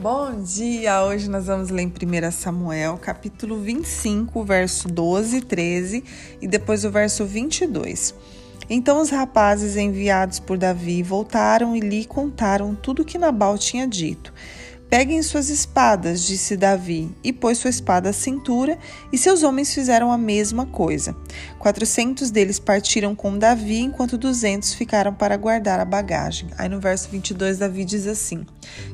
Bom dia! Hoje nós vamos ler em 1 Samuel, capítulo 25, verso 12 e 13 e depois o verso 22. Então os rapazes enviados por Davi voltaram e lhe contaram tudo o que Nabal tinha dito. Peguem suas espadas, disse Davi, e pôs sua espada à cintura, e seus homens fizeram a mesma coisa. Quatrocentos deles partiram com Davi, enquanto duzentos ficaram para guardar a bagagem. Aí no verso 22, Davi diz assim: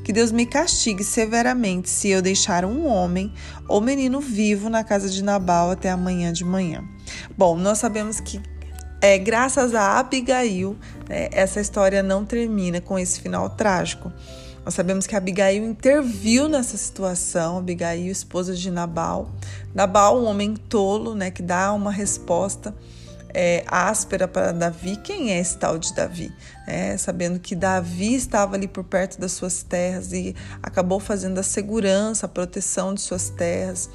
Que Deus me castigue severamente se eu deixar um homem ou menino vivo na casa de Nabal até amanhã de manhã. Bom, nós sabemos que é, graças a Abigail, né, essa história não termina com esse final trágico. Nós sabemos que Abigail interviu nessa situação, Abigail, esposa de Nabal. Nabal, um homem tolo, né, que dá uma resposta é, áspera para Davi. Quem é esse tal de Davi? É, sabendo que Davi estava ali por perto das suas terras e acabou fazendo a segurança, a proteção de suas terras.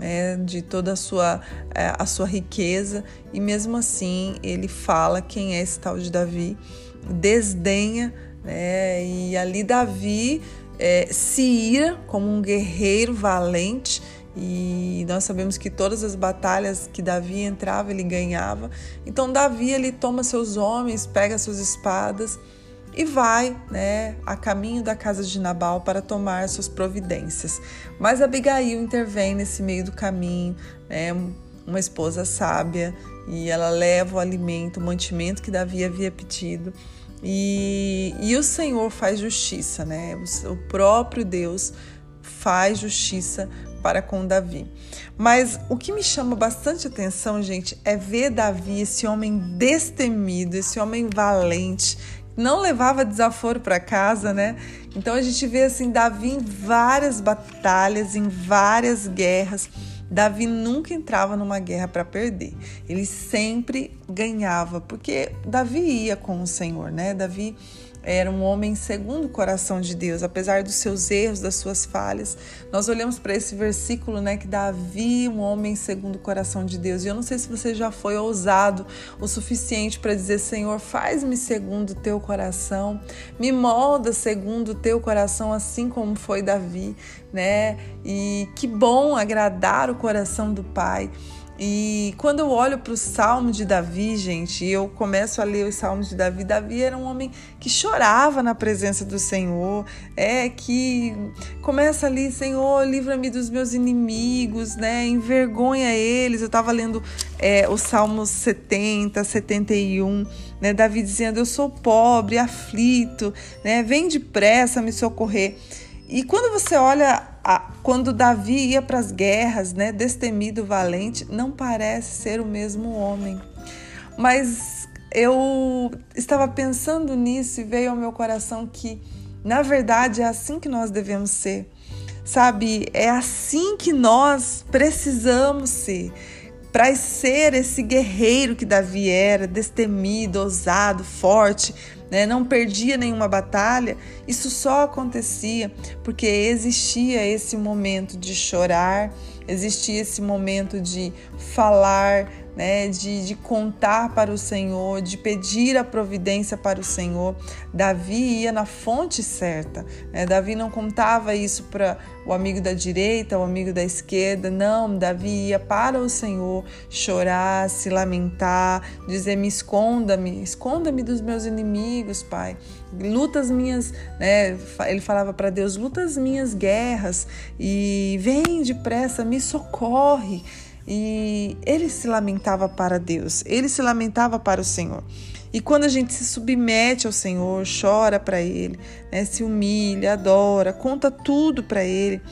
É, de toda a sua, é, a sua riqueza, e mesmo assim ele fala quem é esse tal de Davi, desdenha né? E ali Davi é, se ira como um guerreiro valente e nós sabemos que todas as batalhas que Davi entrava ele ganhava. Então Davi ele toma seus homens, pega suas espadas e vai, né, a caminho da casa de Nabal para tomar suas providências. Mas Abigail intervém nesse meio do caminho, né, uma esposa sábia, e ela leva o alimento, o mantimento que Davi havia pedido. E, e o Senhor faz justiça, né? O, o próprio Deus faz justiça para com Davi. Mas o que me chama bastante atenção, gente, é ver Davi, esse homem destemido, esse homem valente, não levava desaforo para casa, né? Então a gente vê assim Davi em várias batalhas, em várias guerras Davi nunca entrava numa guerra para perder. Ele sempre ganhava, porque Davi ia com o Senhor, né? Davi era um homem segundo o coração de Deus, apesar dos seus erros, das suas falhas. Nós olhamos para esse versículo, né, que Davi, um homem segundo o coração de Deus. E eu não sei se você já foi ousado o suficiente para dizer, Senhor, faz-me segundo o teu coração, me molda segundo o teu coração, assim como foi Davi, né? E que bom agradar o coração do Pai. E quando eu olho para o Salmo de Davi, gente, eu começo a ler os Salmos de Davi, Davi era um homem que chorava na presença do Senhor, é que começa ali, Senhor, livra-me dos meus inimigos, né? Envergonha eles. Eu estava lendo é, os Salmos 70, 71, né? Davi dizendo: Eu sou pobre, aflito, né? Vem depressa me socorrer. E quando você olha a, quando Davi ia para as guerras, né, destemido, valente, não parece ser o mesmo homem. Mas eu estava pensando nisso e veio ao meu coração que, na verdade, é assim que nós devemos ser. Sabe, é assim que nós precisamos ser para ser esse guerreiro que Davi era, destemido, ousado, forte, né? não perdia nenhuma batalha, isso só acontecia porque existia esse momento de chorar, existia esse momento de falar, né, de, de contar para o Senhor, de pedir a providência para o Senhor. Davi ia na fonte certa. Né? Davi não contava isso para o amigo da direita, o amigo da esquerda. Não, Davi ia para o Senhor chorar, se lamentar, dizer: Me esconda-me, esconda-me dos meus inimigos, Pai. Luta as minhas, né? Ele falava para Deus: luta as minhas guerras e vem depressa, me socorre. E ele se lamentava para Deus, ele se lamentava para o Senhor. E quando a gente se submete ao Senhor, chora para Ele, né, se humilha, adora, conta tudo para Ele,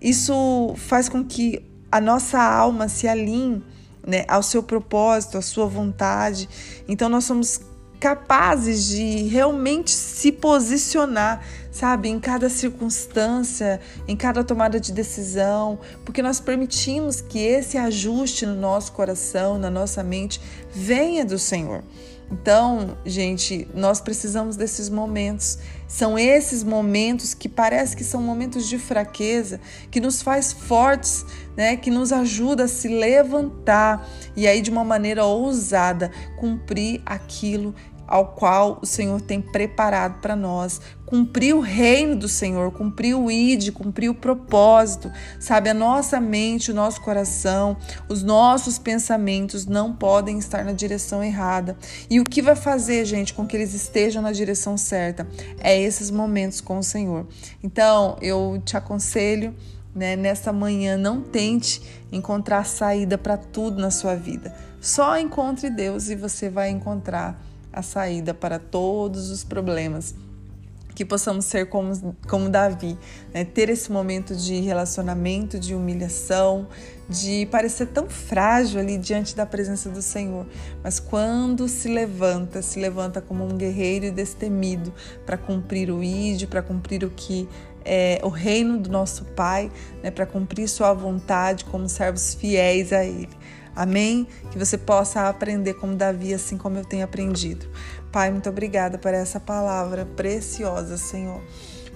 isso faz com que a nossa alma se alinhe né, ao seu propósito, à sua vontade. Então nós somos capazes de realmente se posicionar, sabe, em cada circunstância, em cada tomada de decisão, porque nós permitimos que esse ajuste no nosso coração, na nossa mente, venha do Senhor. Então, gente, nós precisamos desses momentos. São esses momentos que parece que são momentos de fraqueza, que nos faz fortes, né? Que nos ajuda a se levantar e aí de uma maneira ousada cumprir aquilo ao qual o Senhor tem preparado para nós. Cumprir o reino do Senhor, cumprir o id, cumprir o propósito. Sabe, a nossa mente, o nosso coração, os nossos pensamentos não podem estar na direção errada. E o que vai fazer, gente, com que eles estejam na direção certa? É esses momentos com o Senhor. Então, eu te aconselho né, nessa manhã, não tente encontrar saída para tudo na sua vida. Só encontre Deus e você vai encontrar a saída para todos os problemas. Que possamos ser como, como Davi, né? ter esse momento de relacionamento, de humilhação, de parecer tão frágil ali diante da presença do Senhor, mas quando se levanta, se levanta como um guerreiro e destemido para cumprir o ídio, para cumprir o que é o reino do nosso Pai, né? para cumprir Sua vontade como servos fiéis a Ele. Amém? Que você possa aprender como Davi, assim como eu tenho aprendido. Pai, muito obrigada por essa palavra preciosa, Senhor.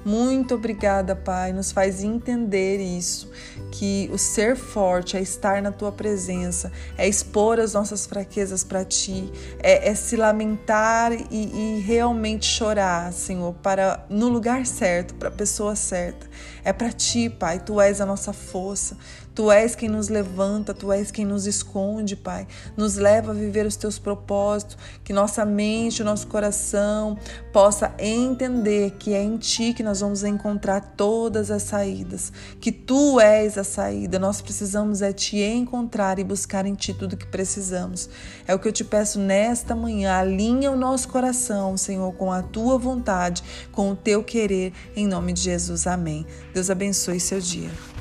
Muito obrigada, Pai. Nos faz entender isso, que o ser forte é estar na tua presença, é expor as nossas fraquezas para ti, é, é, se lamentar e, e, realmente chorar, Senhor, para no lugar certo, para a pessoa certa. É para ti, Pai. Tu és a nossa força. Tu és quem nos levanta, tu és quem nos esconde, Pai. Nos leva a viver os teus propósitos, que nossa mente, o nosso coração possa entender que é em ti que nós vamos encontrar todas as saídas, que tu és a saída. Nós precisamos é te encontrar e buscar em ti tudo que precisamos. É o que eu te peço nesta manhã. Alinha o nosso coração, Senhor, com a tua vontade, com o teu querer, em nome de Jesus. Amém. Deus abençoe seu dia.